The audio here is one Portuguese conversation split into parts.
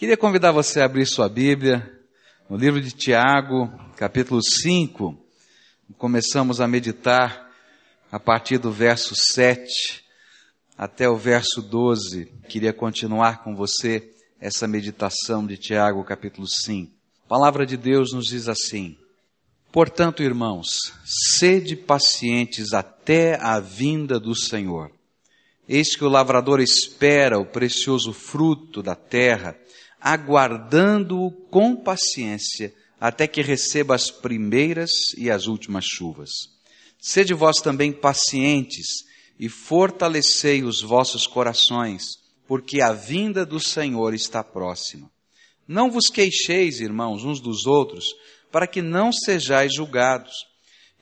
Queria convidar você a abrir sua Bíblia no livro de Tiago, capítulo 5. Começamos a meditar a partir do verso 7 até o verso 12. Queria continuar com você essa meditação de Tiago, capítulo 5. A palavra de Deus nos diz assim: Portanto, irmãos, sede pacientes até a vinda do Senhor. Eis que o lavrador espera o precioso fruto da terra, aguardando-o com paciência, até que receba as primeiras e as últimas chuvas. Sede vós também pacientes e fortalecei os vossos corações, porque a vinda do Senhor está próxima. Não vos queixeis, irmãos, uns dos outros, para que não sejais julgados.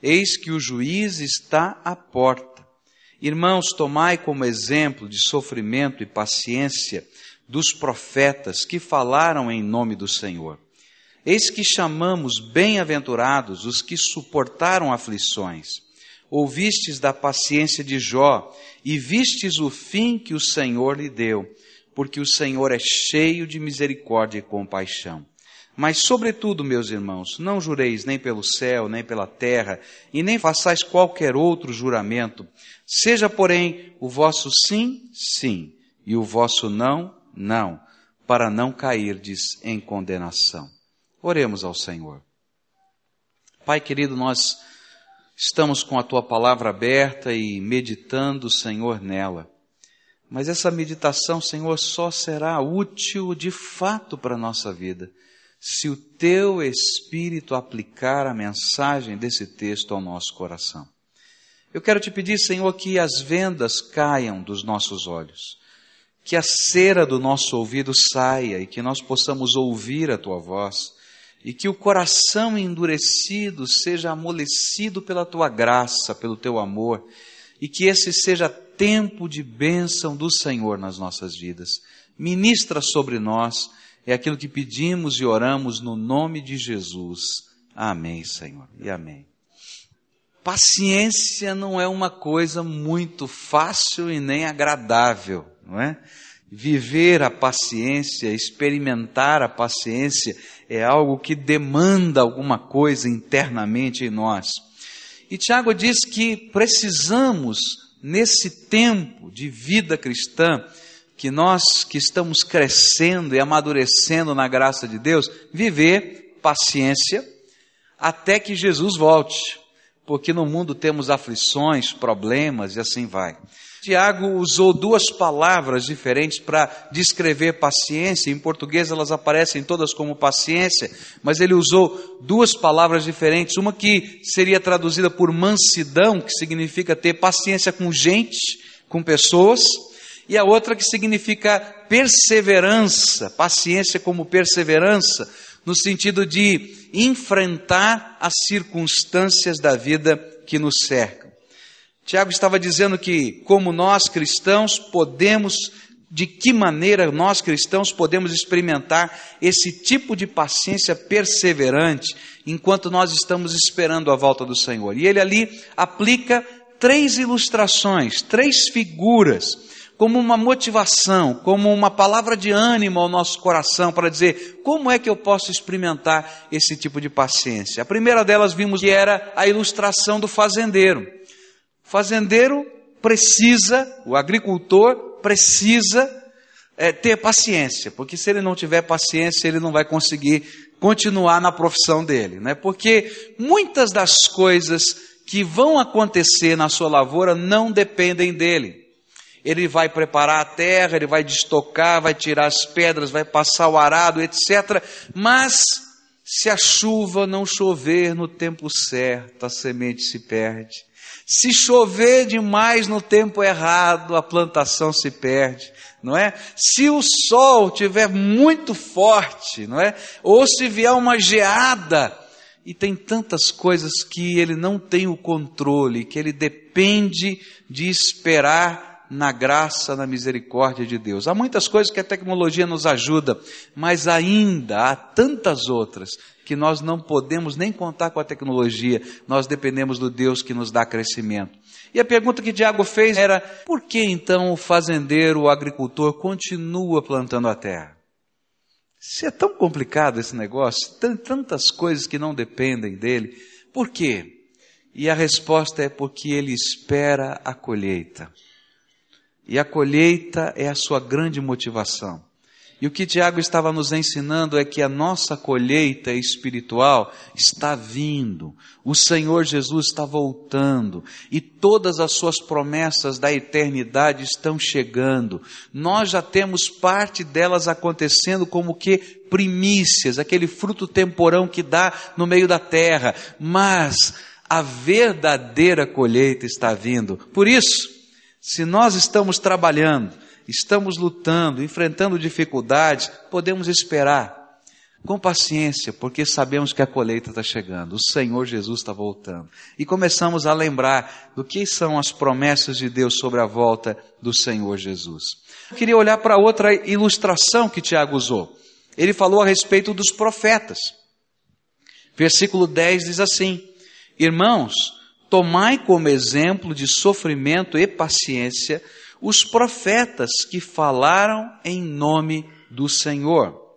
Eis que o juiz está à porta. Irmãos, tomai como exemplo de sofrimento e paciência dos profetas que falaram em nome do Senhor. Eis que chamamos bem-aventurados os que suportaram aflições. Ouvistes da paciência de Jó e vistes o fim que o Senhor lhe deu, porque o Senhor é cheio de misericórdia e compaixão. Mas, sobretudo, meus irmãos, não jureis nem pelo céu, nem pela terra, e nem façais qualquer outro juramento. Seja, porém, o vosso sim, sim, e o vosso não, não, para não cairdes em condenação. Oremos ao Senhor. Pai querido, nós estamos com a tua palavra aberta e meditando, Senhor, nela. Mas essa meditação, Senhor, só será útil de fato para a nossa vida se o teu Espírito aplicar a mensagem desse texto ao nosso coração. Eu quero te pedir, Senhor, que as vendas caiam dos nossos olhos, que a cera do nosso ouvido saia e que nós possamos ouvir a tua voz, e que o coração endurecido seja amolecido pela tua graça, pelo teu amor, e que esse seja tempo de bênção do Senhor nas nossas vidas. Ministra sobre nós é aquilo que pedimos e oramos no nome de Jesus. Amém, Senhor. E amém. Paciência não é uma coisa muito fácil e nem agradável, não é? Viver a paciência, experimentar a paciência é algo que demanda alguma coisa internamente em nós. E Tiago diz que precisamos, nesse tempo de vida cristã, que nós que estamos crescendo e amadurecendo na graça de Deus, viver paciência até que Jesus volte, porque no mundo temos aflições, problemas e assim vai. Tiago usou duas palavras diferentes para descrever paciência. Em português elas aparecem todas como paciência, mas ele usou duas palavras diferentes. Uma que seria traduzida por mansidão, que significa ter paciência com gente, com pessoas, e a outra que significa perseverança, paciência como perseverança, no sentido de enfrentar as circunstâncias da vida que nos cercam. Tiago estava dizendo que, como nós cristãos, podemos, de que maneira nós cristãos podemos experimentar esse tipo de paciência perseverante enquanto nós estamos esperando a volta do Senhor. E ele ali aplica três ilustrações, três figuras como uma motivação, como uma palavra de ânimo ao nosso coração para dizer como é que eu posso experimentar esse tipo de paciência. A primeira delas vimos que era a ilustração do fazendeiro. Fazendeiro precisa, o agricultor precisa é, ter paciência, porque se ele não tiver paciência, ele não vai conseguir continuar na profissão dele, né? Porque muitas das coisas que vão acontecer na sua lavoura não dependem dele ele vai preparar a terra, ele vai destocar, vai tirar as pedras, vai passar o arado, etc. Mas se a chuva não chover no tempo certo, a semente se perde. Se chover demais no tempo errado, a plantação se perde, não é? Se o sol tiver muito forte, não é? Ou se vier uma geada, e tem tantas coisas que ele não tem o controle, que ele depende de esperar na graça, na misericórdia de Deus. Há muitas coisas que a tecnologia nos ajuda, mas ainda há tantas outras que nós não podemos nem contar com a tecnologia, nós dependemos do Deus que nos dá crescimento. E a pergunta que Tiago fez era: por que então o fazendeiro, o agricultor, continua plantando a terra? Se é tão complicado esse negócio, tantas coisas que não dependem dele, por quê? E a resposta é porque ele espera a colheita. E a colheita é a sua grande motivação. E o que Tiago estava nos ensinando é que a nossa colheita espiritual está vindo, o Senhor Jesus está voltando e todas as suas promessas da eternidade estão chegando. Nós já temos parte delas acontecendo como que primícias, aquele fruto temporão que dá no meio da terra, mas a verdadeira colheita está vindo. Por isso, se nós estamos trabalhando, estamos lutando, enfrentando dificuldades, podemos esperar com paciência, porque sabemos que a colheita está chegando, o Senhor Jesus está voltando. E começamos a lembrar do que são as promessas de Deus sobre a volta do Senhor Jesus. Eu queria olhar para outra ilustração que Tiago usou. Ele falou a respeito dos profetas. Versículo 10 diz assim: Irmãos, tomai como exemplo de sofrimento e paciência os profetas que falaram em nome do Senhor.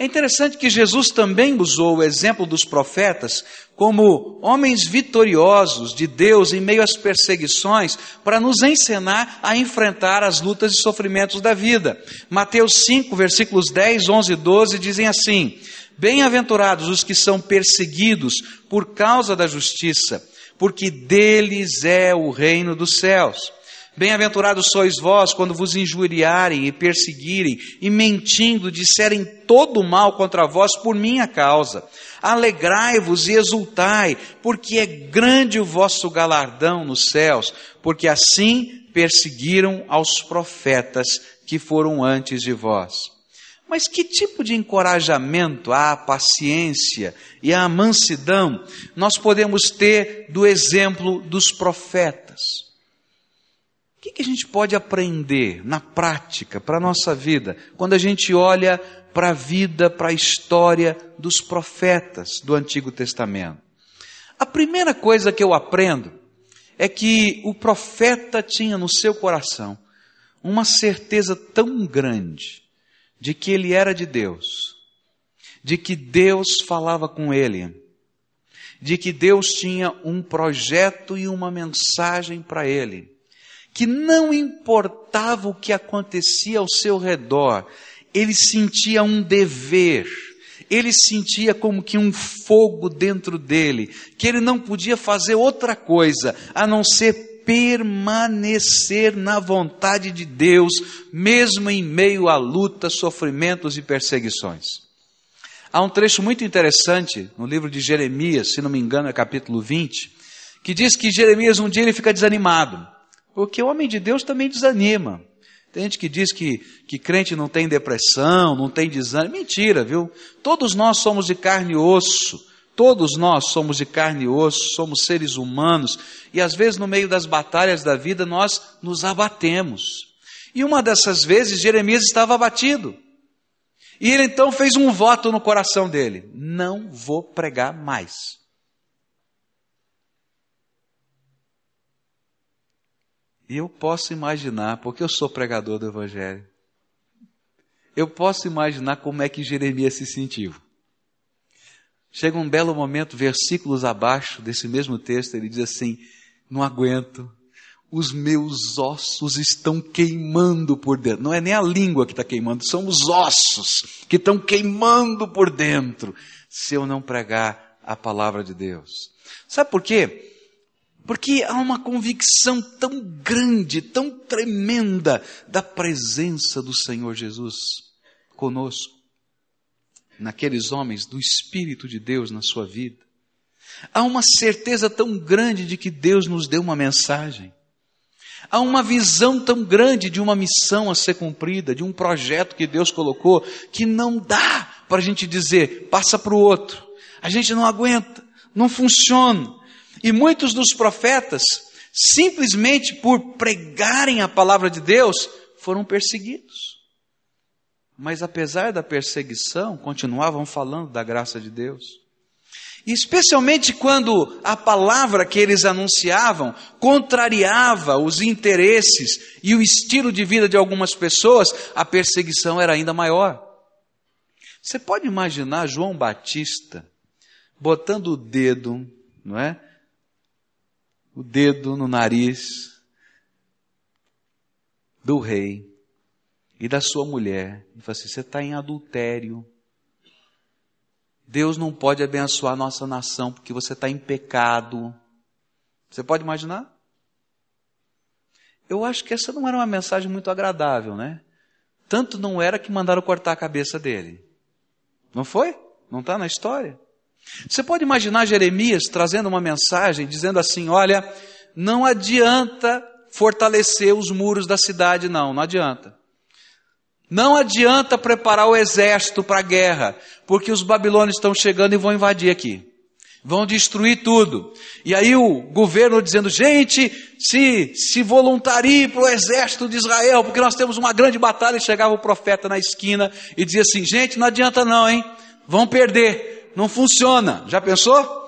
É interessante que Jesus também usou o exemplo dos profetas como homens vitoriosos de Deus em meio às perseguições para nos ensinar a enfrentar as lutas e sofrimentos da vida. Mateus 5, versículos 10, 11 e 12 dizem assim: Bem-aventurados os que são perseguidos por causa da justiça, porque deles é o reino dos céus. Bem-aventurados sois vós quando vos injuriarem e perseguirem e mentindo disserem todo mal contra vós por minha causa. Alegrai-vos e exultai, porque é grande o vosso galardão nos céus, porque assim perseguiram aos profetas que foram antes de vós. Mas que tipo de encorajamento à paciência e à mansidão nós podemos ter do exemplo dos profetas? O que, que a gente pode aprender na prática para a nossa vida quando a gente olha para a vida, para a história dos profetas do Antigo Testamento? A primeira coisa que eu aprendo é que o profeta tinha no seu coração uma certeza tão grande de que ele era de Deus, de que Deus falava com ele, de que Deus tinha um projeto e uma mensagem para ele que não importava o que acontecia ao seu redor, ele sentia um dever, ele sentia como que um fogo dentro dele, que ele não podia fazer outra coisa a não ser permanecer na vontade de Deus, mesmo em meio a lutas, sofrimentos e perseguições. Há um trecho muito interessante no livro de Jeremias, se não me engano é capítulo 20, que diz que Jeremias um dia ele fica desanimado. Porque o homem de Deus também desanima. Tem gente que diz que, que crente não tem depressão, não tem desânimo. Mentira, viu? Todos nós somos de carne e osso. Todos nós somos de carne e osso, somos seres humanos. E às vezes, no meio das batalhas da vida, nós nos abatemos. E uma dessas vezes, Jeremias estava abatido. E ele então fez um voto no coração dele: Não vou pregar mais. E eu posso imaginar, porque eu sou pregador do Evangelho, eu posso imaginar como é que Jeremias se sentiu. Chega um belo momento, versículos abaixo desse mesmo texto, ele diz assim: Não aguento, os meus ossos estão queimando por dentro. Não é nem a língua que está queimando, são os ossos que estão queimando por dentro, se eu não pregar a palavra de Deus. Sabe por quê? Porque há uma convicção tão grande, tão tremenda da presença do Senhor Jesus conosco, naqueles homens, do Espírito de Deus na sua vida. Há uma certeza tão grande de que Deus nos deu uma mensagem. Há uma visão tão grande de uma missão a ser cumprida, de um projeto que Deus colocou, que não dá para a gente dizer, passa para o outro. A gente não aguenta, não funciona. E muitos dos profetas, simplesmente por pregarem a palavra de Deus, foram perseguidos. Mas apesar da perseguição, continuavam falando da graça de Deus. E especialmente quando a palavra que eles anunciavam contrariava os interesses e o estilo de vida de algumas pessoas, a perseguição era ainda maior. Você pode imaginar João Batista botando o dedo, não é? O dedo no nariz do rei e da sua mulher e fala assim: você está em adultério. Deus não pode abençoar a nossa nação porque você está em pecado. Você pode imaginar? Eu acho que essa não era uma mensagem muito agradável, né? Tanto não era que mandaram cortar a cabeça dele. Não foi? Não está na história? Você pode imaginar Jeremias trazendo uma mensagem dizendo assim: olha, não adianta fortalecer os muros da cidade, não, não adianta. Não adianta preparar o exército para a guerra, porque os babilônios estão chegando e vão invadir aqui. Vão destruir tudo. E aí o governo dizendo, gente, se, se voluntarie para o exército de Israel, porque nós temos uma grande batalha. E chegava o profeta na esquina e dizia assim, gente, não adianta não, hein? Vão perder. Não funciona. Já pensou?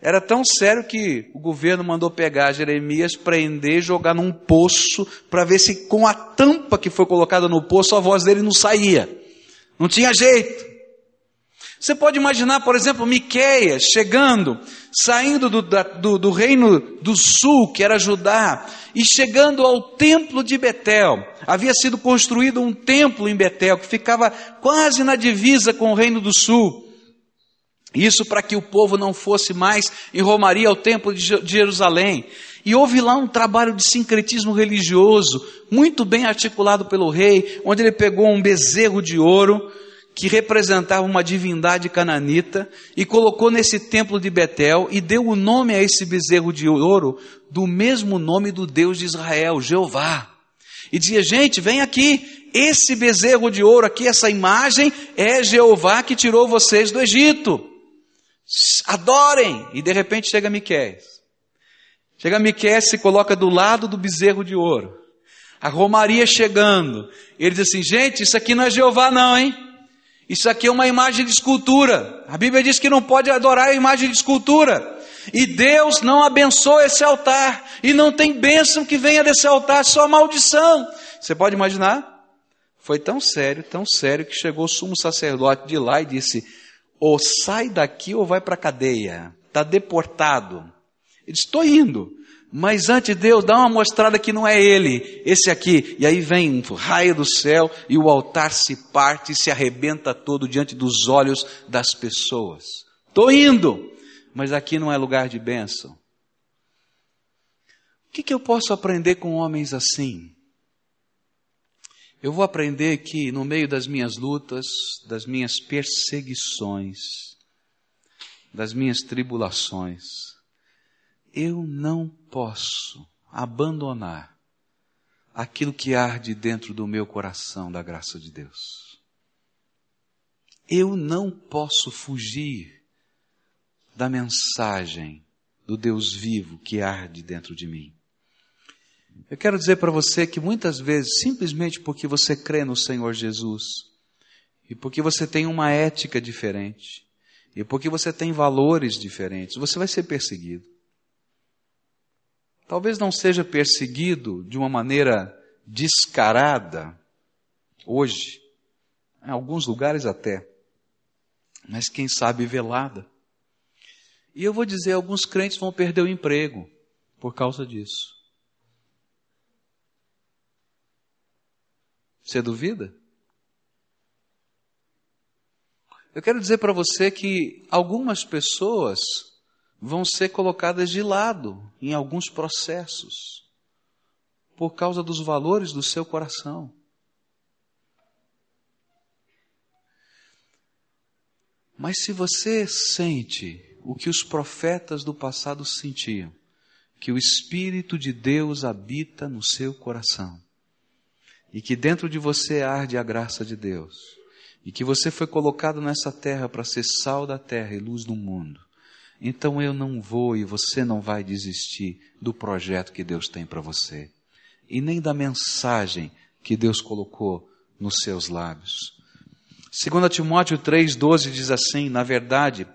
Era tão sério que o governo mandou pegar Jeremias, prender, jogar num poço, para ver se com a tampa que foi colocada no poço a voz dele não saía. Não tinha jeito. Você pode imaginar, por exemplo, Miqueias chegando, saindo do, do, do, reino do sul, que era Judá, e chegando ao templo de Betel. Havia sido construído um templo em Betel, que ficava quase na divisa com o reino do sul. Isso para que o povo não fosse mais em Romaria ao templo de Jerusalém. E houve lá um trabalho de sincretismo religioso, muito bem articulado pelo rei, onde ele pegou um bezerro de ouro, que representava uma divindade cananita, e colocou nesse templo de Betel e deu o nome a esse bezerro de ouro do mesmo nome do Deus de Israel, Jeová. E dizia: gente, vem aqui, esse bezerro de ouro aqui, essa imagem, é Jeová que tirou vocês do Egito. Adorem! E de repente chega Miqués. Chega Miqués se coloca do lado do bezerro de ouro. A romaria chegando. Ele diz assim: gente, isso aqui não é Jeová, não, hein? Isso aqui é uma imagem de escultura. A Bíblia diz que não pode adorar a imagem de escultura. E Deus não abençoa esse altar. E não tem bênção que venha desse altar, só maldição. Você pode imaginar? Foi tão sério, tão sério, que chegou o sumo sacerdote de lá e disse: ou sai daqui ou vai para a cadeia. Está deportado. Ele disse: estou indo. Mas antes Deus dá uma mostrada que não é ele, esse aqui. E aí vem um raio do céu e o altar se parte e se arrebenta todo diante dos olhos das pessoas. Estou indo, mas aqui não é lugar de bênção. O que, que eu posso aprender com homens assim? Eu vou aprender que no meio das minhas lutas, das minhas perseguições, das minhas tribulações, eu não posso abandonar aquilo que arde dentro do meu coração da graça de Deus. Eu não posso fugir da mensagem do Deus vivo que arde dentro de mim. Eu quero dizer para você que muitas vezes, simplesmente porque você crê no Senhor Jesus, e porque você tem uma ética diferente, e porque você tem valores diferentes, você vai ser perseguido. Talvez não seja perseguido de uma maneira descarada, hoje, em alguns lugares até, mas quem sabe velada. E eu vou dizer, alguns crentes vão perder o emprego por causa disso. Você duvida? Eu quero dizer para você que algumas pessoas vão ser colocadas de lado em alguns processos por causa dos valores do seu coração. Mas se você sente o que os profetas do passado sentiam, que o Espírito de Deus habita no seu coração, e que dentro de você arde a graça de Deus, e que você foi colocado nessa terra para ser sal da terra e luz do mundo, então eu não vou e você não vai desistir do projeto que Deus tem para você, e nem da mensagem que Deus colocou nos seus lábios. 2 Timóteo 3,12 diz assim: Na verdade,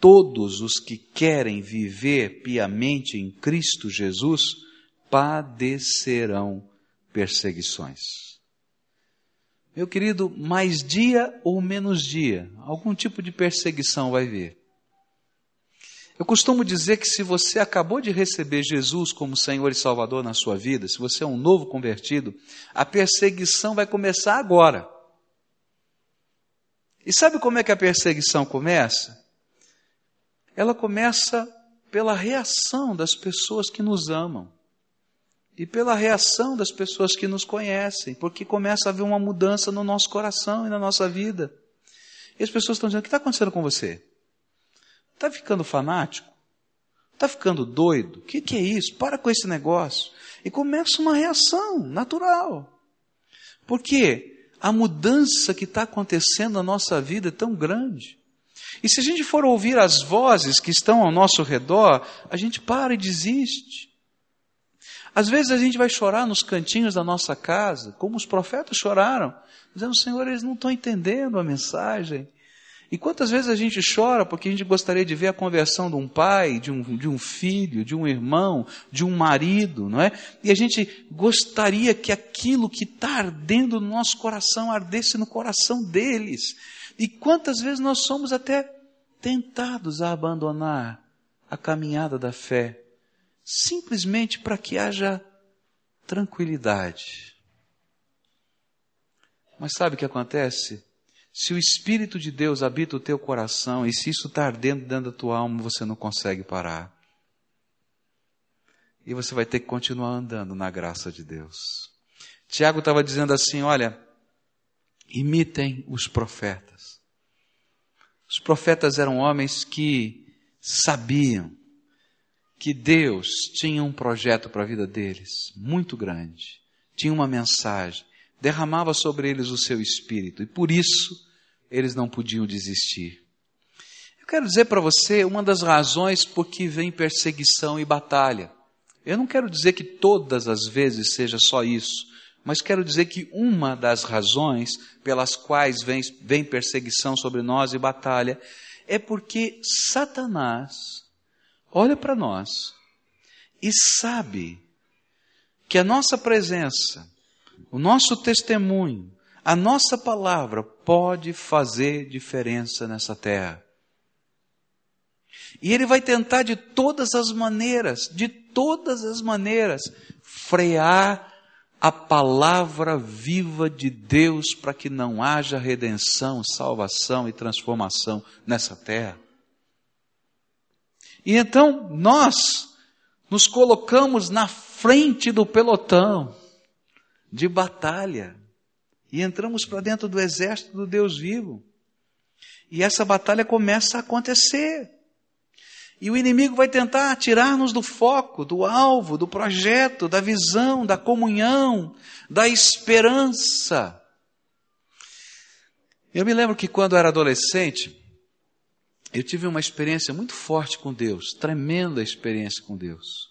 todos os que querem viver piamente em Cristo Jesus padecerão perseguições. meu querido, mais dia ou menos dia, algum tipo de perseguição vai vir. Eu costumo dizer que se você acabou de receber Jesus como Senhor e Salvador na sua vida, se você é um novo convertido, a perseguição vai começar agora. E sabe como é que a perseguição começa? Ela começa pela reação das pessoas que nos amam e pela reação das pessoas que nos conhecem, porque começa a haver uma mudança no nosso coração e na nossa vida. E as pessoas estão dizendo: o que está acontecendo com você? Está ficando fanático? Está ficando doido? O que, que é isso? Para com esse negócio. E começa uma reação natural. Porque a mudança que está acontecendo na nossa vida é tão grande. E se a gente for ouvir as vozes que estão ao nosso redor, a gente para e desiste. Às vezes a gente vai chorar nos cantinhos da nossa casa, como os profetas choraram, dizendo: Senhor, eles não estão entendendo a mensagem. E quantas vezes a gente chora porque a gente gostaria de ver a conversão de um pai, de um, de um filho, de um irmão, de um marido, não é? E a gente gostaria que aquilo que está ardendo no nosso coração ardesse no coração deles. E quantas vezes nós somos até tentados a abandonar a caminhada da fé, simplesmente para que haja tranquilidade. Mas sabe o que acontece? Se o Espírito de Deus habita o teu coração e se isso está ardendo dentro da tua alma, você não consegue parar. E você vai ter que continuar andando na graça de Deus. Tiago estava dizendo assim: olha, imitem os profetas. Os profetas eram homens que sabiam que Deus tinha um projeto para a vida deles, muito grande, tinha uma mensagem, derramava sobre eles o seu espírito, e por isso eles não podiam desistir. Eu quero dizer para você uma das razões por que vem perseguição e batalha. Eu não quero dizer que todas as vezes seja só isso, mas quero dizer que uma das razões pelas quais vem, vem perseguição sobre nós e batalha é porque Satanás olha para nós e sabe que a nossa presença, o nosso testemunho, a nossa palavra pode fazer diferença nessa terra. E ele vai tentar de todas as maneiras, de todas as maneiras, frear a palavra viva de Deus para que não haja redenção, salvação e transformação nessa terra. E então nós nos colocamos na frente do pelotão de batalha e entramos para dentro do exército do Deus vivo. E essa batalha começa a acontecer. E o inimigo vai tentar tirar-nos do foco, do alvo, do projeto, da visão, da comunhão, da esperança. Eu me lembro que quando eu era adolescente, eu tive uma experiência muito forte com Deus, tremenda experiência com Deus.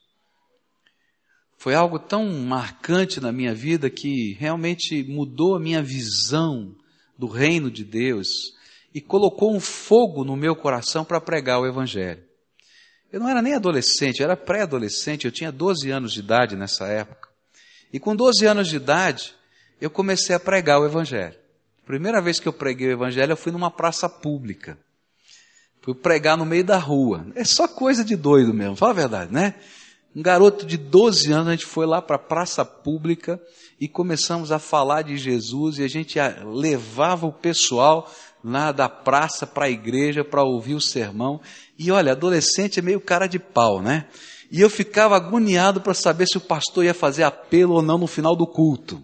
Foi algo tão marcante na minha vida que realmente mudou a minha visão do reino de Deus e colocou um fogo no meu coração para pregar o Evangelho. Eu não era nem adolescente, eu era pré-adolescente, eu tinha 12 anos de idade nessa época. E com 12 anos de idade, eu comecei a pregar o Evangelho. Primeira vez que eu preguei o Evangelho, eu fui numa praça pública. Fui pregar no meio da rua. É só coisa de doido mesmo, fala a verdade, né? Um garoto de 12 anos, a gente foi lá para a praça pública e começamos a falar de Jesus e a gente levava o pessoal lá da praça para a igreja para ouvir o sermão. E olha, adolescente é meio cara de pau, né? E eu ficava agoniado para saber se o pastor ia fazer apelo ou não no final do culto.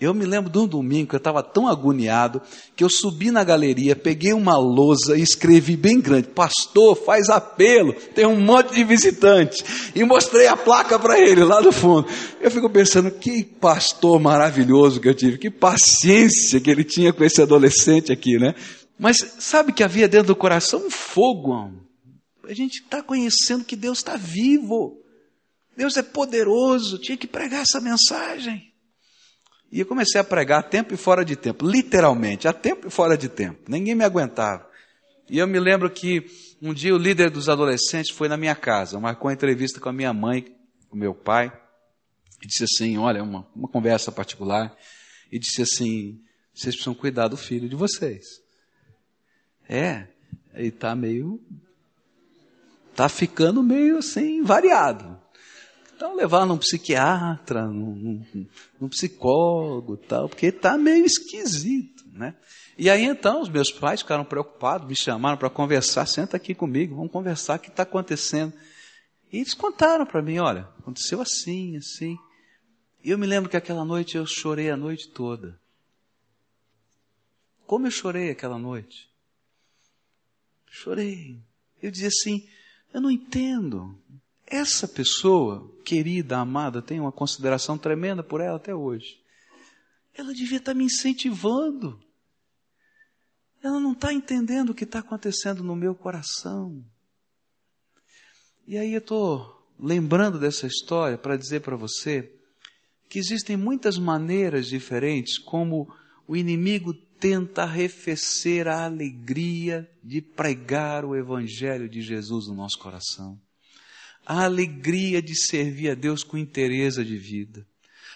Eu me lembro de um domingo que eu estava tão agoniado que eu subi na galeria, peguei uma lousa e escrevi bem grande: Pastor, faz apelo, tem um monte de visitante. E mostrei a placa para ele lá do fundo. Eu fico pensando: que pastor maravilhoso que eu tive, que paciência que ele tinha com esse adolescente aqui, né? Mas sabe que havia dentro do coração um fogo. A gente está conhecendo que Deus está vivo. Deus é poderoso. Tinha que pregar essa mensagem. E eu comecei a pregar a tempo e fora de tempo, literalmente, a tempo e fora de tempo. Ninguém me aguentava. E eu me lembro que um dia o líder dos adolescentes foi na minha casa, marcou uma entrevista com a minha mãe, com meu pai, e disse assim: Olha, uma, uma conversa particular, e disse assim: vocês precisam cuidar do filho de vocês. É, ele está meio. Está ficando meio assim, variado. Então levar num psiquiatra, num, num, num psicólogo tal, porque está meio esquisito, né? E aí então os meus pais ficaram preocupados, me chamaram para conversar, senta aqui comigo, vamos conversar, o que está acontecendo? E eles contaram para mim, olha, aconteceu assim, assim. E eu me lembro que aquela noite eu chorei a noite toda. Como eu chorei aquela noite? Chorei. Eu dizia assim, eu não entendo. Essa pessoa, querida, amada, tenho uma consideração tremenda por ela até hoje. Ela devia estar me incentivando. Ela não está entendendo o que está acontecendo no meu coração. E aí eu estou lembrando dessa história para dizer para você que existem muitas maneiras diferentes como o inimigo tenta arrefecer a alegria de pregar o Evangelho de Jesus no nosso coração a alegria de servir a Deus com interesse de vida,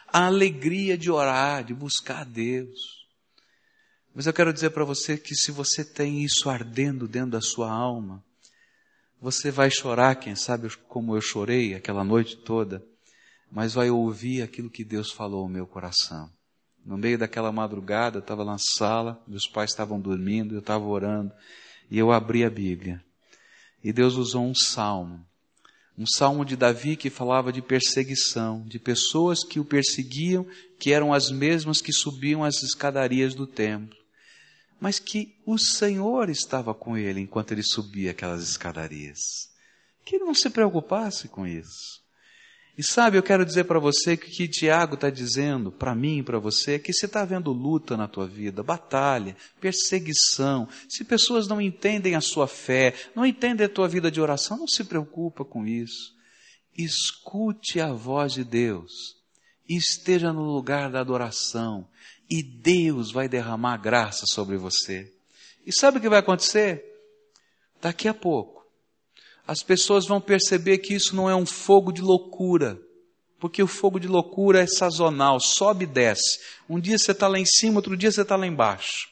a alegria de orar, de buscar a Deus. Mas eu quero dizer para você que se você tem isso ardendo dentro da sua alma, você vai chorar, quem sabe como eu chorei aquela noite toda, mas vai ouvir aquilo que Deus falou ao meu coração. No meio daquela madrugada, eu estava na sala, meus pais estavam dormindo, eu estava orando, e eu abri a Bíblia. E Deus usou um salmo um salmo de Davi que falava de perseguição, de pessoas que o perseguiam, que eram as mesmas que subiam as escadarias do templo. Mas que o Senhor estava com ele enquanto ele subia aquelas escadarias. Que ele não se preocupasse com isso. E sabe, eu quero dizer para você que o que Tiago está dizendo, para mim e para você, é que se está havendo luta na tua vida, batalha, perseguição, se pessoas não entendem a sua fé, não entendem a tua vida de oração, não se preocupa com isso. Escute a voz de Deus, esteja no lugar da adoração, e Deus vai derramar graça sobre você. E sabe o que vai acontecer? Daqui a pouco, as pessoas vão perceber que isso não é um fogo de loucura, porque o fogo de loucura é sazonal, sobe e desce. Um dia você está lá em cima, outro dia você está lá embaixo.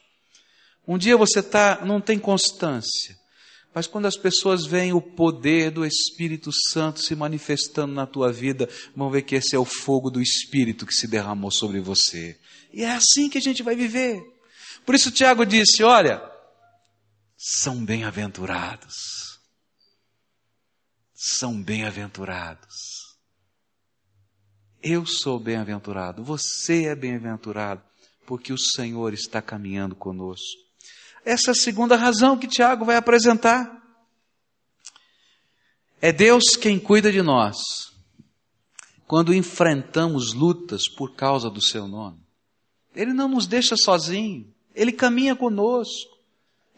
Um dia você tá, não tem constância. Mas quando as pessoas veem o poder do Espírito Santo se manifestando na tua vida, vão ver que esse é o fogo do Espírito que se derramou sobre você. E é assim que a gente vai viver. Por isso Tiago disse: olha, são bem-aventurados são bem-aventurados. Eu sou bem-aventurado, você é bem-aventurado, porque o Senhor está caminhando conosco. Essa é a segunda razão que Tiago vai apresentar. É Deus quem cuida de nós quando enfrentamos lutas por causa do seu nome. Ele não nos deixa sozinho, ele caminha conosco.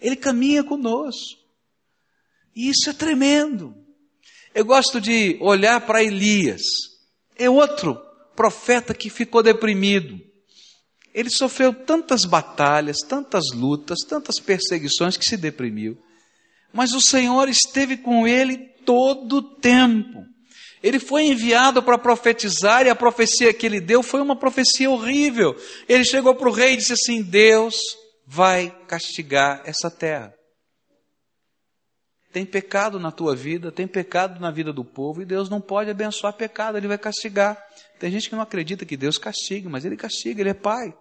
Ele caminha conosco. E isso é tremendo. Eu gosto de olhar para Elias. É outro profeta que ficou deprimido. Ele sofreu tantas batalhas, tantas lutas, tantas perseguições que se deprimiu. Mas o Senhor esteve com ele todo o tempo. Ele foi enviado para profetizar e a profecia que ele deu foi uma profecia horrível. Ele chegou para o rei e disse assim: Deus vai castigar essa terra. Tem pecado na tua vida, tem pecado na vida do povo e Deus não pode abençoar pecado, Ele vai castigar. Tem gente que não acredita que Deus castiga, mas Ele castiga, Ele é Pai.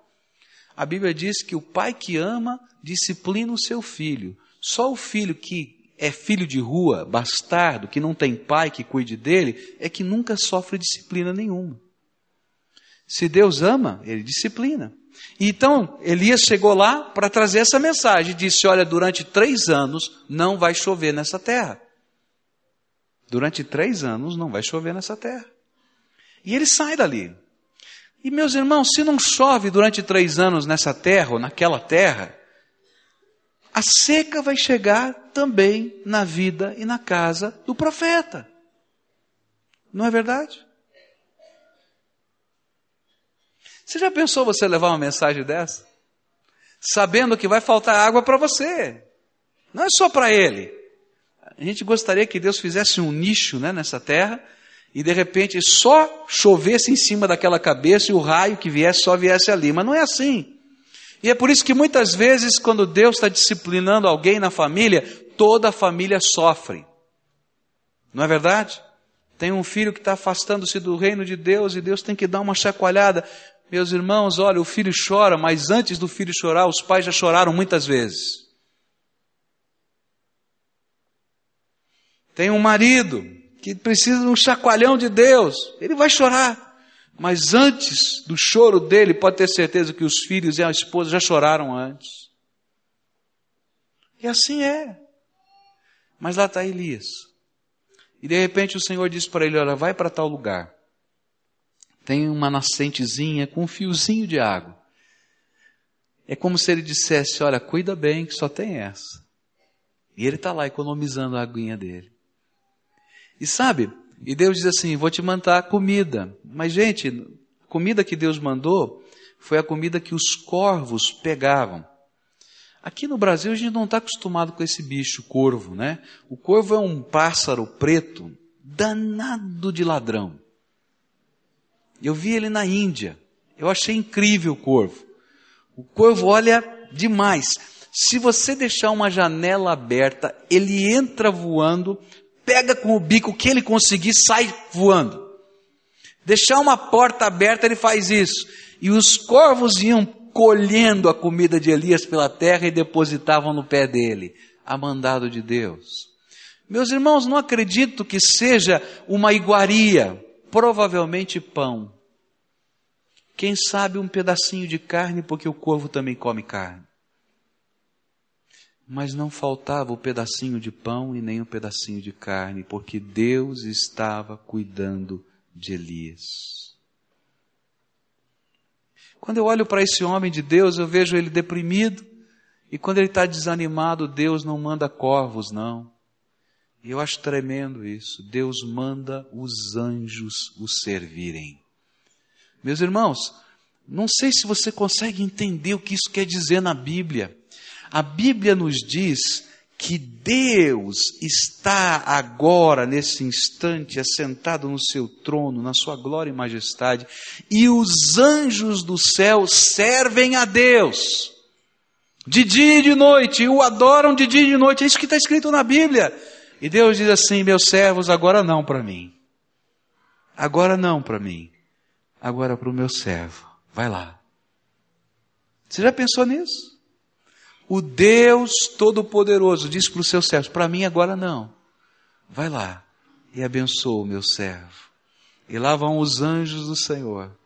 A Bíblia diz que o pai que ama disciplina o seu filho. Só o filho que é filho de rua, bastardo, que não tem pai que cuide dele, é que nunca sofre disciplina nenhuma. Se Deus ama, Ele disciplina. Então, Elias chegou lá para trazer essa mensagem. Disse: Olha, durante três anos não vai chover nessa terra. Durante três anos não vai chover nessa terra. E ele sai dali. E meus irmãos, se não chove durante três anos nessa terra ou naquela terra, a seca vai chegar também na vida e na casa do profeta. Não é verdade? Você já pensou você levar uma mensagem dessa? Sabendo que vai faltar água para você. Não é só para ele. A gente gostaria que Deus fizesse um nicho né, nessa terra e de repente só chovesse em cima daquela cabeça e o raio que viesse só viesse ali. Mas não é assim. E é por isso que muitas vezes, quando Deus está disciplinando alguém na família, toda a família sofre. Não é verdade? Tem um filho que está afastando-se do reino de Deus e Deus tem que dar uma chacoalhada. Meus irmãos, olha, o filho chora, mas antes do filho chorar, os pais já choraram muitas vezes. Tem um marido que precisa de um chacoalhão de Deus, ele vai chorar. Mas antes do choro dele, pode ter certeza que os filhos e a esposa já choraram antes. E assim é. Mas lá está Elias. E de repente o Senhor diz para ele: Olha, vai para tal lugar. Tem uma nascentezinha com um fiozinho de água. É como se ele dissesse: Olha, cuida bem que só tem essa. E ele está lá economizando a aguinha dele. E sabe, e Deus diz assim: Vou te mandar comida. Mas, gente, a comida que Deus mandou foi a comida que os corvos pegavam. Aqui no Brasil a gente não está acostumado com esse bicho, corvo, né? O corvo é um pássaro preto, danado de ladrão. Eu vi ele na Índia. Eu achei incrível o corvo. O corvo olha demais. Se você deixar uma janela aberta, ele entra voando, pega com o bico que ele conseguir, sai voando. Deixar uma porta aberta, ele faz isso. E os corvos iam colhendo a comida de Elias pela terra e depositavam no pé dele, a mandado de Deus. Meus irmãos, não acredito que seja uma iguaria, provavelmente pão. Quem sabe um pedacinho de carne, porque o corvo também come carne. Mas não faltava o pedacinho de pão e nem o pedacinho de carne, porque Deus estava cuidando de Elias. Quando eu olho para esse homem de Deus, eu vejo ele deprimido, e quando ele está desanimado, Deus não manda corvos, não. E eu acho tremendo isso. Deus manda os anjos o servirem. Meus irmãos, não sei se você consegue entender o que isso quer dizer na Bíblia. A Bíblia nos diz que Deus está agora, nesse instante, assentado no seu trono, na sua glória e majestade, e os anjos do céu servem a Deus. De dia e de noite, o adoram de dia e de noite. É isso que está escrito na Bíblia. E Deus diz assim: Meus servos, agora não para mim. Agora não para mim. Agora para o meu servo. Vai lá. Você já pensou nisso? O Deus Todo-Poderoso diz para os seus servos: para mim agora não. Vai lá e abençoa o meu servo. E lá vão os anjos do Senhor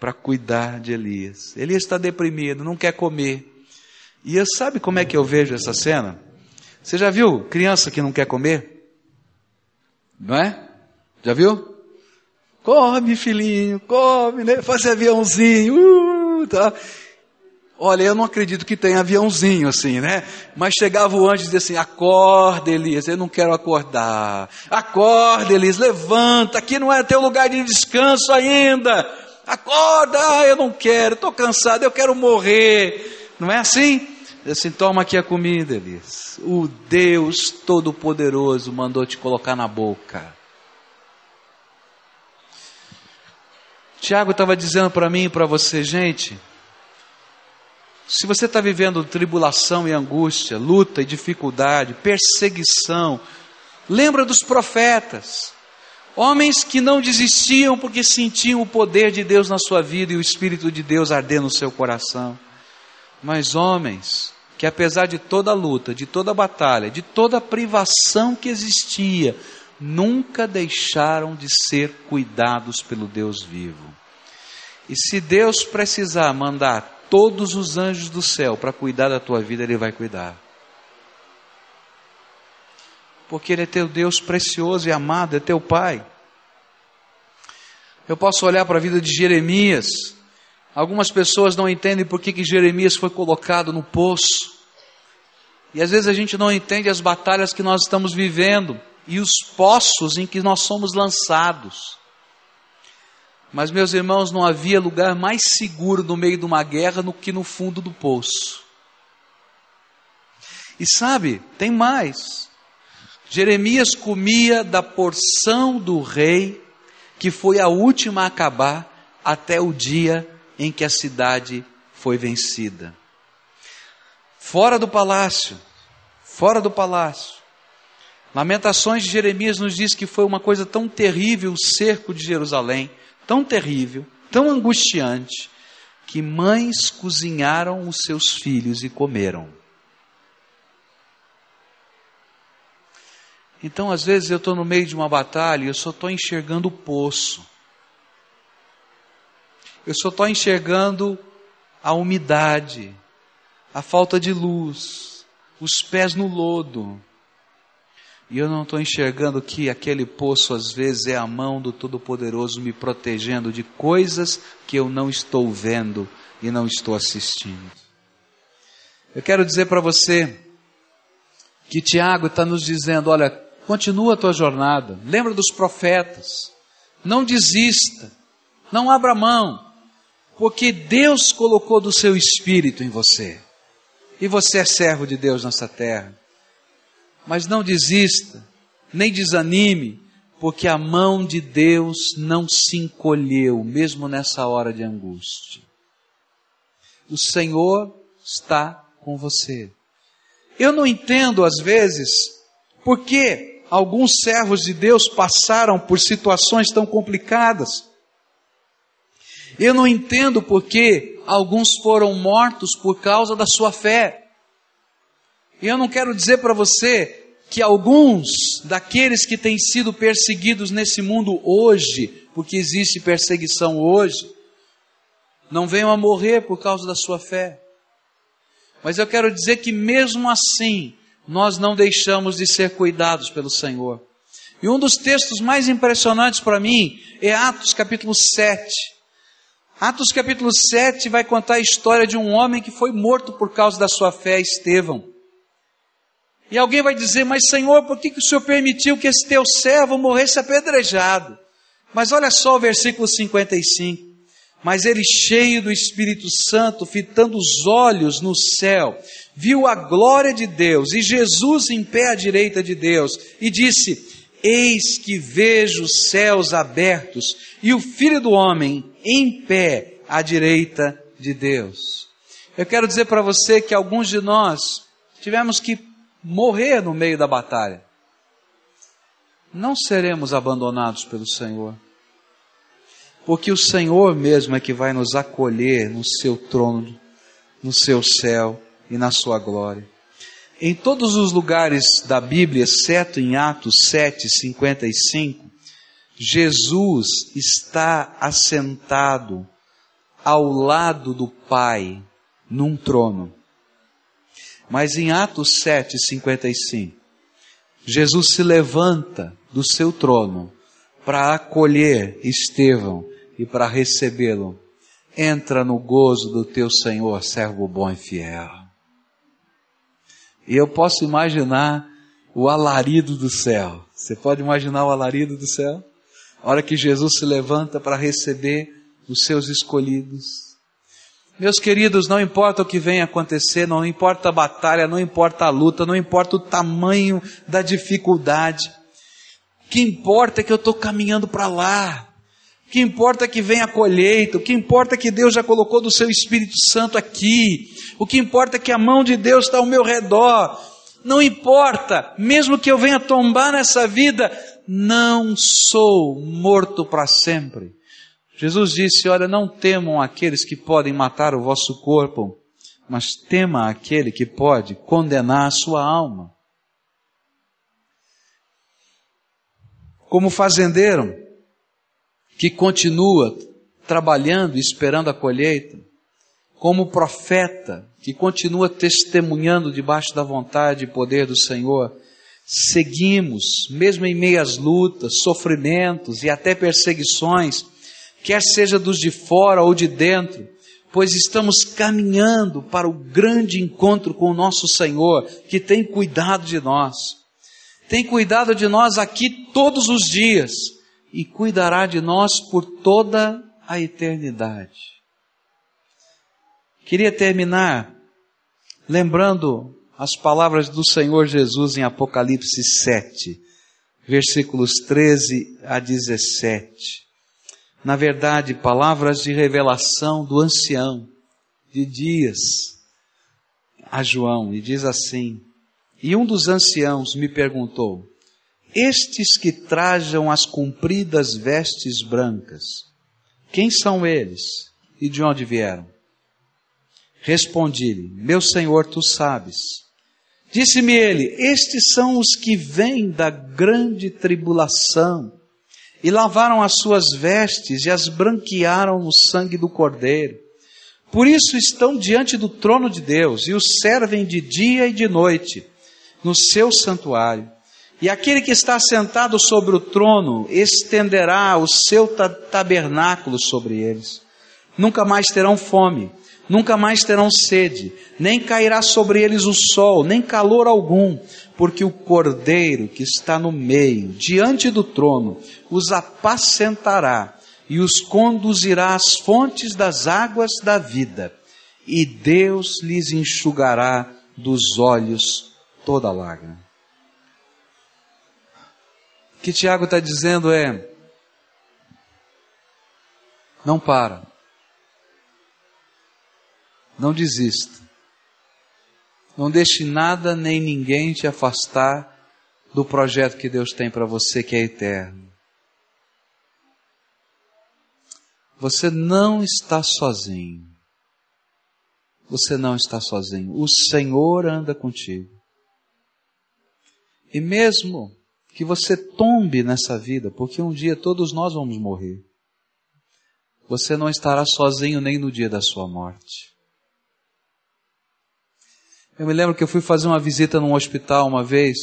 para cuidar de Elias. Elias está deprimido, não quer comer. E sabe como é que eu vejo essa cena? Você já viu criança que não quer comer? Não é? Já viu? Come, filhinho, come, né? Faz aviãozinho. Uh, tá. Olha, eu não acredito que tenha aviãozinho assim, né? Mas chegava o anjo e dizia assim: acorda, Elias, eu não quero acordar. Acorda, Elias, levanta, aqui não é teu lugar de descanso ainda. Acorda, eu não quero, estou cansado, eu quero morrer. Não é assim? Assim, toma aqui a comida, Elias. O Deus Todo-Poderoso mandou te colocar na boca. Tiago estava dizendo para mim e para você, gente, se você está vivendo tribulação e angústia, luta e dificuldade, perseguição, lembra dos profetas. Homens que não desistiam porque sentiam o poder de Deus na sua vida e o Espírito de Deus arder no seu coração. Mas homens que, apesar de toda a luta, de toda a batalha, de toda a privação que existia, nunca deixaram de ser cuidados pelo Deus vivo. E se Deus precisar mandar todos os anjos do céu para cuidar da tua vida, Ele vai cuidar. Porque Ele é teu Deus precioso e amado, é teu Pai. Eu posso olhar para a vida de Jeremias. Algumas pessoas não entendem por que, Jeremias foi colocado no poço. E às vezes a gente não entende as batalhas que nós estamos vivendo e os poços em que nós somos lançados. Mas, meus irmãos, não havia lugar mais seguro no meio de uma guerra do que no fundo do poço. E sabe, tem mais. Jeremias comia da porção do rei, que foi a última a acabar, até o dia em que a cidade foi vencida. fora do palácio, fora do palácio. Lamentações de Jeremias nos diz que foi uma coisa tão terrível o cerco de Jerusalém, tão terrível, tão angustiante, que mães cozinharam os seus filhos e comeram. Então, às vezes, eu estou no meio de uma batalha e eu só estou enxergando o poço. Eu só estou enxergando a umidade, a falta de luz, os pés no lodo. E eu não estou enxergando que aquele poço às vezes é a mão do Todo-Poderoso me protegendo de coisas que eu não estou vendo e não estou assistindo. Eu quero dizer para você que Tiago está nos dizendo: olha, Continua a tua jornada. Lembra dos profetas. Não desista. Não abra mão. Porque Deus colocou do seu espírito em você. E você é servo de Deus nessa terra. Mas não desista, nem desanime, porque a mão de Deus não se encolheu, mesmo nessa hora de angústia. O Senhor está com você. Eu não entendo, às vezes, por que alguns servos de Deus passaram por situações tão complicadas. Eu não entendo porque alguns foram mortos por causa da sua fé. E eu não quero dizer para você que alguns daqueles que têm sido perseguidos nesse mundo hoje, porque existe perseguição hoje, não venham a morrer por causa da sua fé. Mas eu quero dizer que mesmo assim, nós não deixamos de ser cuidados pelo Senhor. E um dos textos mais impressionantes para mim é Atos capítulo 7. Atos capítulo 7 vai contar a história de um homem que foi morto por causa da sua fé, Estevão. E alguém vai dizer, mas Senhor, por que, que o Senhor permitiu que esse teu servo morresse apedrejado? Mas olha só o versículo 55. Mas ele, cheio do Espírito Santo, fitando os olhos no céu, viu a glória de Deus e Jesus em pé à direita de Deus e disse: Eis que vejo os céus abertos e o Filho do Homem em pé à direita de Deus. Eu quero dizer para você que alguns de nós tivemos que morrer no meio da batalha. Não seremos abandonados pelo Senhor. Porque o Senhor mesmo é que vai nos acolher no seu trono, no seu céu e na sua glória. Em todos os lugares da Bíblia, exceto em Atos 7, 55, Jesus está assentado ao lado do Pai num trono. Mas em Atos 7, 55, Jesus se levanta do seu trono para acolher Estevão e para recebê-lo. Entra no gozo do teu Senhor, servo bom e fiel. E eu posso imaginar o alarido do céu. Você pode imaginar o alarido do céu? A hora que Jesus se levanta para receber os seus escolhidos. Meus queridos, não importa o que venha acontecer, não importa a batalha, não importa a luta, não importa o tamanho da dificuldade. O que importa é que eu estou caminhando para lá. O que importa é que venha a colheita, o que importa é que Deus já colocou do seu Espírito Santo aqui, o que importa é que a mão de Deus está ao meu redor. Não importa, mesmo que eu venha tombar nessa vida, não sou morto para sempre. Jesus disse: Olha, não temam aqueles que podem matar o vosso corpo, mas tema aquele que pode condenar a sua alma. Como fazendeiro, que continua trabalhando e esperando a colheita, como profeta que continua testemunhando debaixo da vontade e poder do Senhor, seguimos, mesmo em meio às lutas, sofrimentos e até perseguições, quer seja dos de fora ou de dentro, pois estamos caminhando para o grande encontro com o nosso Senhor, que tem cuidado de nós. Tem cuidado de nós aqui todos os dias e cuidará de nós por toda a eternidade. Queria terminar lembrando as palavras do Senhor Jesus em Apocalipse 7, versículos 13 a 17. Na verdade, palavras de revelação do ancião de dias, a João e diz assim: E um dos anciãos me perguntou: Estes que trajam as compridas vestes brancas, quem são eles e de onde vieram? Respondi-lhe: Meu senhor, tu sabes. Disse-me ele: Estes são os que vêm da grande tribulação e lavaram as suas vestes e as branquearam no sangue do Cordeiro. Por isso estão diante do trono de Deus e os servem de dia e de noite no seu santuário. E aquele que está sentado sobre o trono estenderá o seu tabernáculo sobre eles. Nunca mais terão fome Nunca mais terão sede, nem cairá sobre eles o sol, nem calor algum, porque o Cordeiro que está no meio, diante do trono, os apacentará e os conduzirá às fontes das águas da vida, e Deus lhes enxugará dos olhos toda lágrima. O que Tiago está dizendo é: não para não desista. Não deixe nada nem ninguém te afastar do projeto que Deus tem para você, que é eterno. Você não está sozinho. Você não está sozinho. O Senhor anda contigo. E mesmo que você tombe nessa vida, porque um dia todos nós vamos morrer, você não estará sozinho nem no dia da sua morte. Eu me lembro que eu fui fazer uma visita num hospital uma vez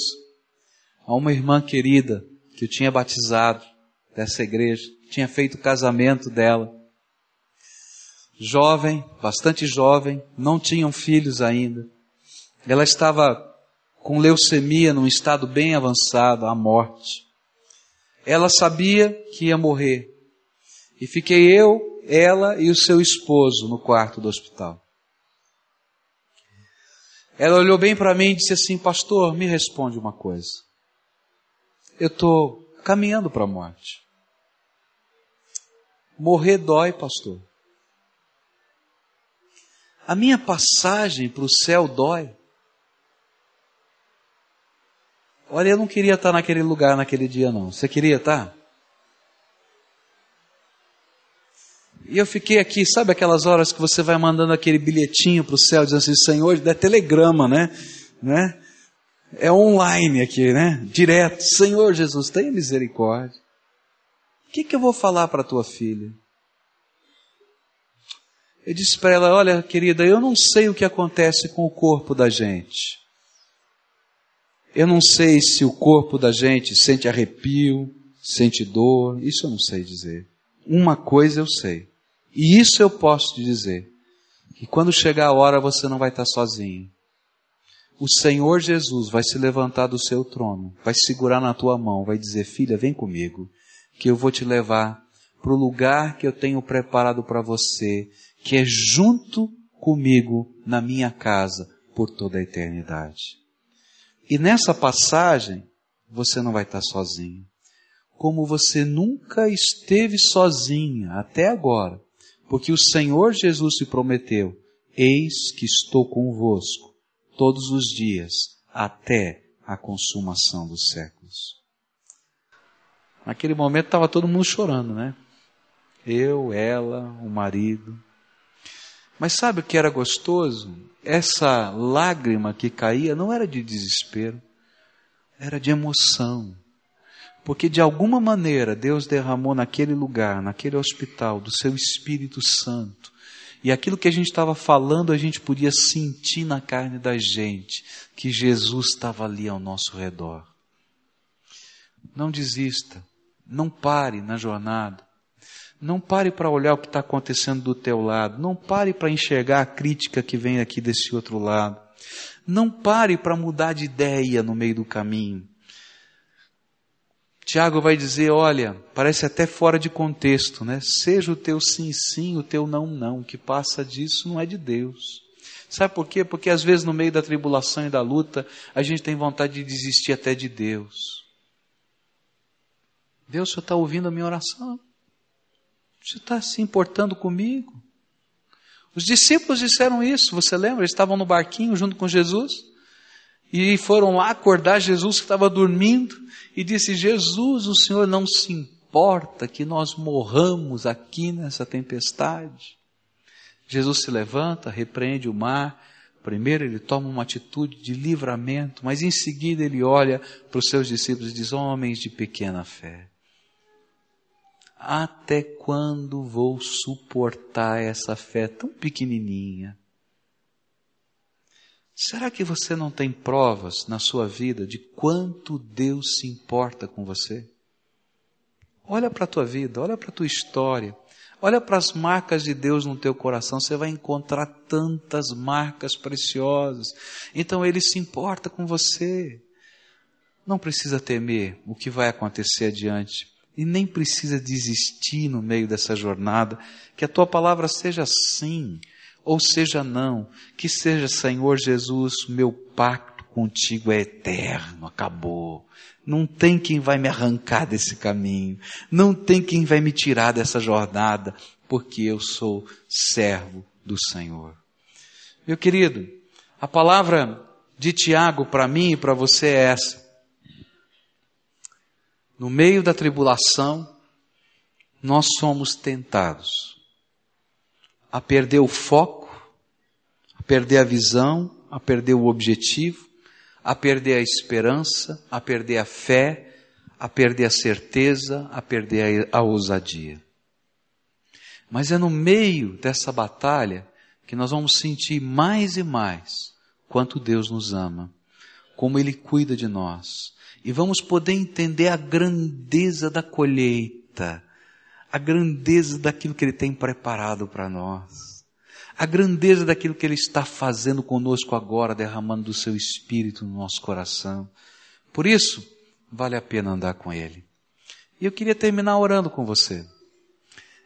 a uma irmã querida que eu tinha batizado dessa igreja, tinha feito o casamento dela. Jovem, bastante jovem, não tinham filhos ainda. Ela estava com leucemia num estado bem avançado, à morte. Ela sabia que ia morrer. E fiquei eu, ela e o seu esposo no quarto do hospital. Ela olhou bem para mim e disse assim: Pastor, me responde uma coisa. Eu estou caminhando para a morte. Morrer dói, pastor. A minha passagem para o céu dói. Olha, eu não queria estar naquele lugar naquele dia, não. Você queria estar? E eu fiquei aqui, sabe aquelas horas que você vai mandando aquele bilhetinho para o céu, dizendo assim, Senhor, é telegrama, né? né? É online aqui, né? Direto. Senhor Jesus, tenha misericórdia. O que, que eu vou falar para tua filha? Eu disse para ela: Olha, querida, eu não sei o que acontece com o corpo da gente. Eu não sei se o corpo da gente sente arrepio, sente dor, isso eu não sei dizer. Uma coisa eu sei: e isso eu posso te dizer: que quando chegar a hora você não vai estar sozinho. O Senhor Jesus vai se levantar do seu trono, vai segurar na tua mão, vai dizer: Filha, vem comigo, que eu vou te levar para o lugar que eu tenho preparado para você, que é junto comigo na minha casa por toda a eternidade. E nessa passagem, você não vai estar sozinho. Como você nunca esteve sozinha até agora, porque o Senhor Jesus te prometeu: Eis que estou convosco todos os dias, até a consumação dos séculos. Naquele momento estava todo mundo chorando, né? Eu, ela, o marido. Mas sabe o que era gostoso? Essa lágrima que caía não era de desespero, era de emoção. Porque de alguma maneira Deus derramou naquele lugar, naquele hospital, do seu Espírito Santo. E aquilo que a gente estava falando, a gente podia sentir na carne da gente, que Jesus estava ali ao nosso redor. Não desista, não pare na jornada. Não pare para olhar o que está acontecendo do teu lado. Não pare para enxergar a crítica que vem aqui desse outro lado. Não pare para mudar de ideia no meio do caminho. Tiago vai dizer: olha, parece até fora de contexto, né? Seja o teu sim, sim, o teu não, não. O que passa disso não é de Deus. Sabe por quê? Porque às vezes no meio da tribulação e da luta, a gente tem vontade de desistir até de Deus. Deus, o Senhor está ouvindo a minha oração? Você está se importando comigo? Os discípulos disseram isso, você lembra? Eles estavam no barquinho junto com Jesus e foram lá acordar Jesus que estava dormindo e disse: Jesus, o Senhor não se importa que nós morramos aqui nessa tempestade. Jesus se levanta, repreende o mar. Primeiro ele toma uma atitude de livramento, mas em seguida ele olha para os seus discípulos e diz: Homens de pequena fé, até quando vou suportar essa fé tão pequenininha? Será que você não tem provas na sua vida de quanto Deus se importa com você? Olha para a tua vida, olha para a tua história, olha para as marcas de Deus no teu coração, você vai encontrar tantas marcas preciosas. Então Ele se importa com você. Não precisa temer o que vai acontecer adiante e nem precisa desistir no meio dessa jornada. Que a tua palavra seja sim ou seja não. Que seja, Senhor Jesus, meu pacto contigo é eterno, acabou. Não tem quem vai me arrancar desse caminho. Não tem quem vai me tirar dessa jornada, porque eu sou servo do Senhor. Meu querido, a palavra de Tiago para mim e para você é essa no meio da tribulação, nós somos tentados a perder o foco, a perder a visão, a perder o objetivo, a perder a esperança, a perder a fé, a perder a certeza, a perder a, ousadia. Mas é no meio dessa batalha que nós vamos sentir mais e mais quanto Deus nos ama, como Ele cuida de nós, e vamos poder entender a grandeza da colheita, a grandeza daquilo que Ele tem preparado para nós, a grandeza daquilo que Ele está fazendo conosco agora, derramando do Seu Espírito no nosso coração. Por isso, vale a pena andar com Ele. E eu queria terminar orando com você.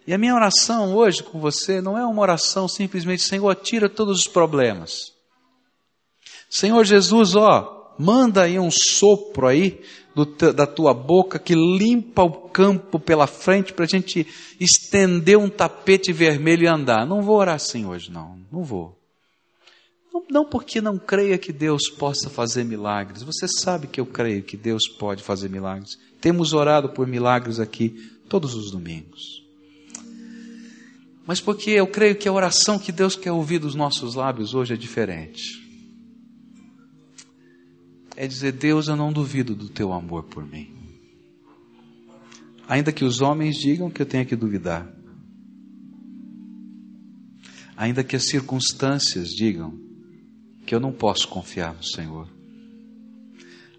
E a minha oração hoje com você não é uma oração simplesmente, Senhor, tira todos os problemas. Senhor Jesus, ó, manda aí um sopro aí do, da tua boca que limpa o campo pela frente para a gente estender um tapete vermelho e andar. Não vou orar assim hoje, não. Não vou. Não, não porque não creia que Deus possa fazer milagres. Você sabe que eu creio que Deus pode fazer milagres. Temos orado por milagres aqui todos os domingos. Mas porque eu creio que a oração que Deus quer ouvir dos nossos lábios hoje é diferente é dizer: Deus, eu não duvido do teu amor por mim. Ainda que os homens digam que eu tenha que duvidar. Ainda que as circunstâncias digam que eu não posso confiar no Senhor.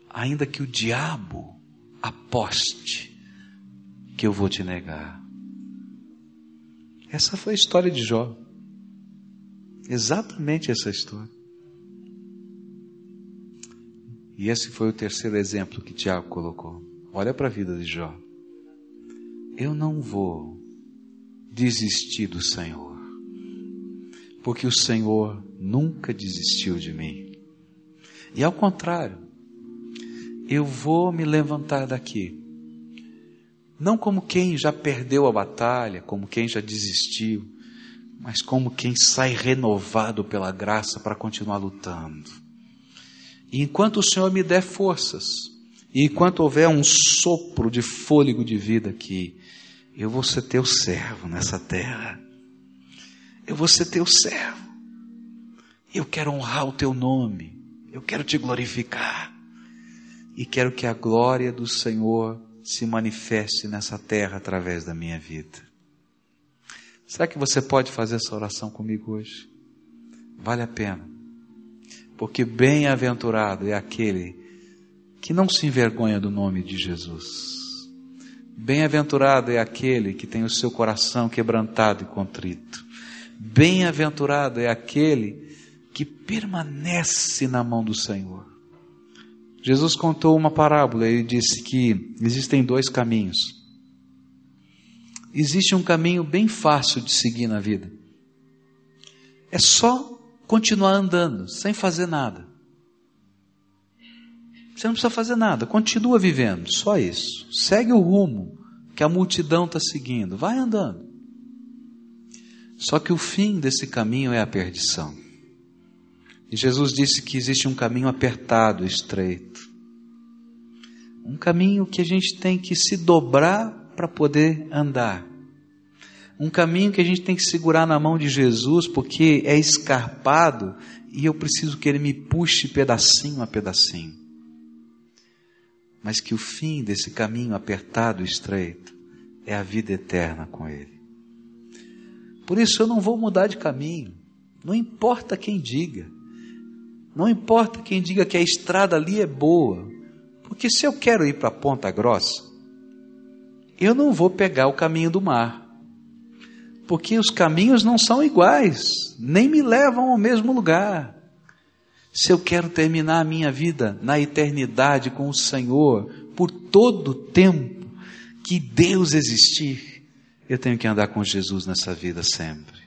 Ainda que o diabo aposte que eu vou te negar. Essa foi a história de Jó. Exatamente essa história. E esse foi o terceiro exemplo que Tiago colocou. Olha para a vida de Jó. Eu não vou desistir do Senhor, porque o Senhor nunca desistiu de mim. E ao contrário, eu vou me levantar daqui, não como quem já perdeu a batalha, como quem já desistiu, mas como quem sai renovado pela graça para continuar lutando e enquanto o Senhor me der forças, e enquanto houver um sopro de fôlego de vida aqui, eu vou ser teu servo nessa terra. Eu vou ser teu servo. Eu quero honrar o teu nome. Eu quero te glorificar. E quero que a glória do Senhor se manifeste nessa terra através da minha vida. Será que você pode fazer essa oração comigo hoje? Vale a pena porque bem-aventurado é aquele que não se envergonha do nome de Jesus. Bem-aventurado é aquele que tem o seu coração quebrantado e contrito. Bem-aventurado é aquele que permanece na mão do Senhor. Jesus contou uma parábola, ele disse que existem dois caminhos. Existe um caminho bem fácil de seguir na vida. É só continuar andando, sem fazer nada. Você não precisa fazer nada, continua vivendo, só isso. Segue o rumo que a multidão está seguindo, vai andando. Só que o fim desse caminho é a perdição. E Jesus disse que existe um caminho apertado, estreito. Um caminho que a gente tem que se dobrar para poder andar. Um caminho que a gente tem que segurar na mão de Jesus, porque é escarpado e eu preciso que ele me puxe pedacinho a pedacinho. Mas que o fim desse caminho apertado e estreito é a vida eterna com ele. Por isso eu não vou mudar de caminho. Não importa quem diga. Não importa quem diga que a estrada ali é boa. Porque se eu quero ir para Ponta Grossa, eu não vou pegar o caminho do mar porque os caminhos não são iguais, nem me levam ao mesmo lugar. Se eu quero terminar a minha vida na eternidade com o Senhor, por todo o tempo que Deus existir, eu tenho que andar com Jesus nessa vida sempre.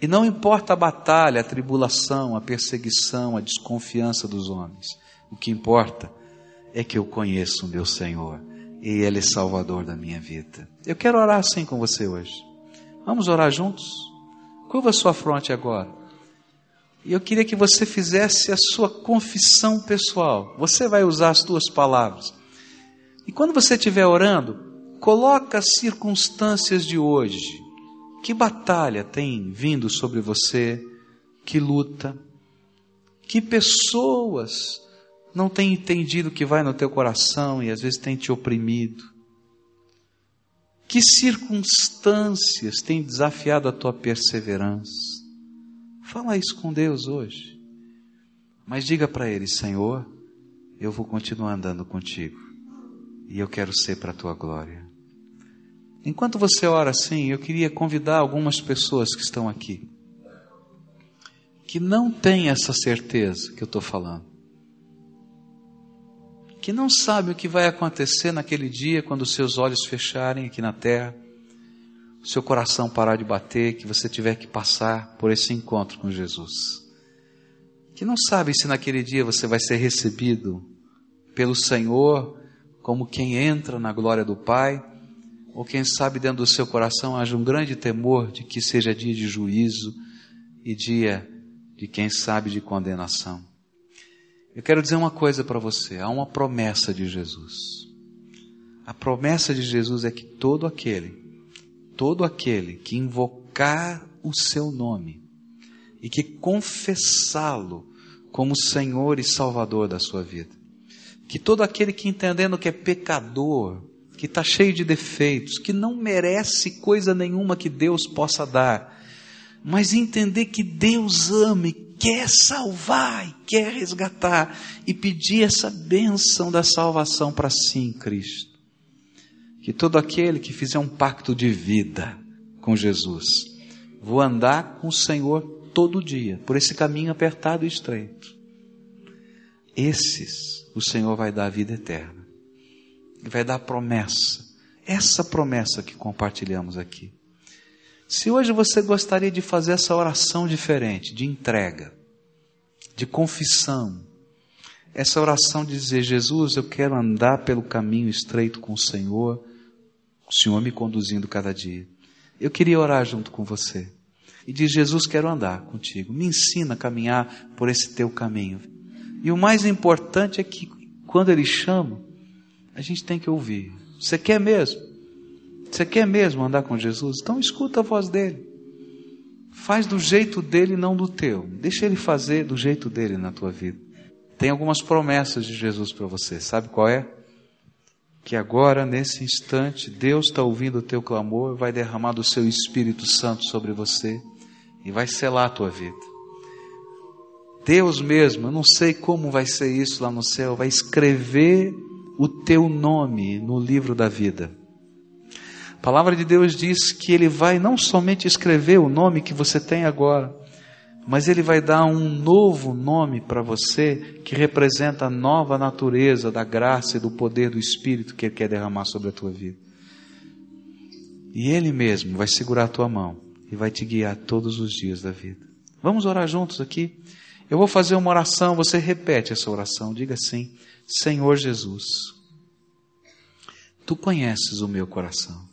E não importa a batalha, a tribulação, a perseguição, a desconfiança dos homens, o que importa é que eu conheço o meu Senhor e Ele é Salvador da minha vida. Eu quero orar assim com você hoje. Vamos orar juntos? Curva sua fronte agora. E eu queria que você fizesse a sua confissão pessoal. Você vai usar as suas palavras. E quando você estiver orando, coloca as circunstâncias de hoje. Que batalha tem vindo sobre você? Que luta? Que pessoas não têm entendido o que vai no teu coração e às vezes têm te oprimido? Que circunstâncias têm desafiado a tua perseverança? Fala isso com Deus hoje. Mas diga para Ele: Senhor, eu vou continuar andando contigo. E eu quero ser para a tua glória. Enquanto você ora assim, eu queria convidar algumas pessoas que estão aqui, que não têm essa certeza que eu estou falando que não sabe o que vai acontecer naquele dia quando seus olhos fecharem aqui na terra, seu coração parar de bater, que você tiver que passar por esse encontro com Jesus. Que não sabe se naquele dia você vai ser recebido pelo Senhor como quem entra na glória do Pai, ou quem sabe dentro do seu coração haja um grande temor de que seja dia de juízo e dia de quem sabe de condenação. Eu quero dizer uma coisa para você: há uma promessa de Jesus. A promessa de Jesus é que todo aquele, todo aquele que invocar o seu nome e que confessá-lo como Senhor e Salvador da sua vida, que todo aquele que entendendo que é pecador, que está cheio de defeitos, que não merece coisa nenhuma que Deus possa dar, mas entender que Deus ama e quer salvar e quer resgatar e pedir essa bênção da salvação para si em Cristo. Que todo aquele que fizer um pacto de vida com Jesus, vou andar com o Senhor todo dia, por esse caminho apertado e estreito. Esses o Senhor vai dar a vida eterna. Vai dar a promessa. Essa promessa que compartilhamos aqui. Se hoje você gostaria de fazer essa oração diferente, de entrega, de confissão, essa oração de dizer: Jesus, eu quero andar pelo caminho estreito com o Senhor, o Senhor me conduzindo cada dia. Eu queria orar junto com você e dizer: Jesus, quero andar contigo, me ensina a caminhar por esse teu caminho. E o mais importante é que quando Ele chama, a gente tem que ouvir. Você quer mesmo? Você quer mesmo andar com Jesus? Então escuta a voz dele. Faz do jeito dele, não do teu. Deixa ele fazer do jeito dele na tua vida. Tem algumas promessas de Jesus para você. Sabe qual é? Que agora, nesse instante, Deus está ouvindo o teu clamor, vai derramar do seu Espírito Santo sobre você e vai selar a tua vida. Deus mesmo, eu não sei como vai ser isso lá no céu, vai escrever o teu nome no livro da vida. A palavra de Deus diz que Ele vai não somente escrever o nome que você tem agora, mas Ele vai dar um novo nome para você que representa a nova natureza da graça e do poder do Espírito que Ele quer derramar sobre a tua vida. E Ele mesmo vai segurar a tua mão e vai te guiar todos os dias da vida. Vamos orar juntos aqui? Eu vou fazer uma oração, você repete essa oração, diga assim: Senhor Jesus, Tu conheces o meu coração.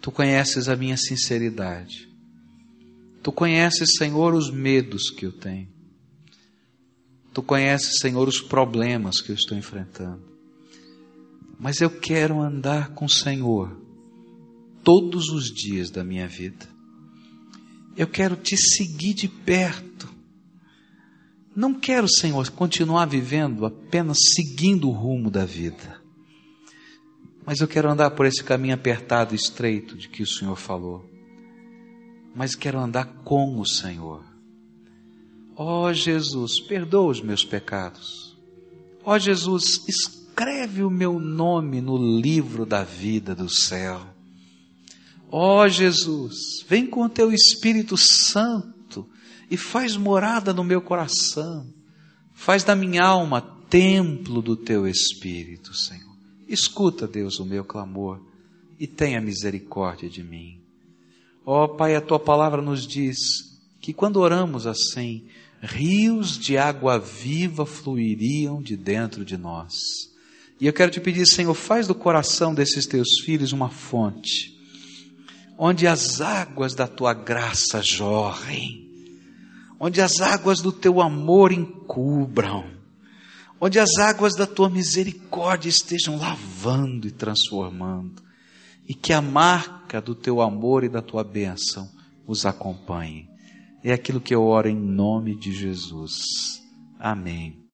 Tu conheces a minha sinceridade. Tu conheces, Senhor, os medos que eu tenho. Tu conheces, Senhor, os problemas que eu estou enfrentando. Mas eu quero andar com o Senhor todos os dias da minha vida. Eu quero te seguir de perto. Não quero, Senhor, continuar vivendo apenas seguindo o rumo da vida. Mas eu quero andar por esse caminho apertado e estreito de que o Senhor falou. Mas quero andar com o Senhor. Ó oh, Jesus, perdoa os meus pecados. Ó oh, Jesus, escreve o meu nome no livro da vida do céu. Ó oh, Jesus, vem com o teu Espírito Santo e faz morada no meu coração. Faz da minha alma templo do teu Espírito, Senhor. Escuta, Deus, o meu clamor e tenha misericórdia de mim. Ó oh, Pai, a tua palavra nos diz que quando oramos assim, rios de água viva fluiriam de dentro de nós. E eu quero te pedir, Senhor, faz do coração desses teus filhos uma fonte, onde as águas da tua graça jorrem, onde as águas do teu amor encubram, onde as águas da tua misericórdia estejam lavando e transformando, e que a marca do teu amor e da tua bênção os acompanhe. É aquilo que eu oro em nome de Jesus. Amém.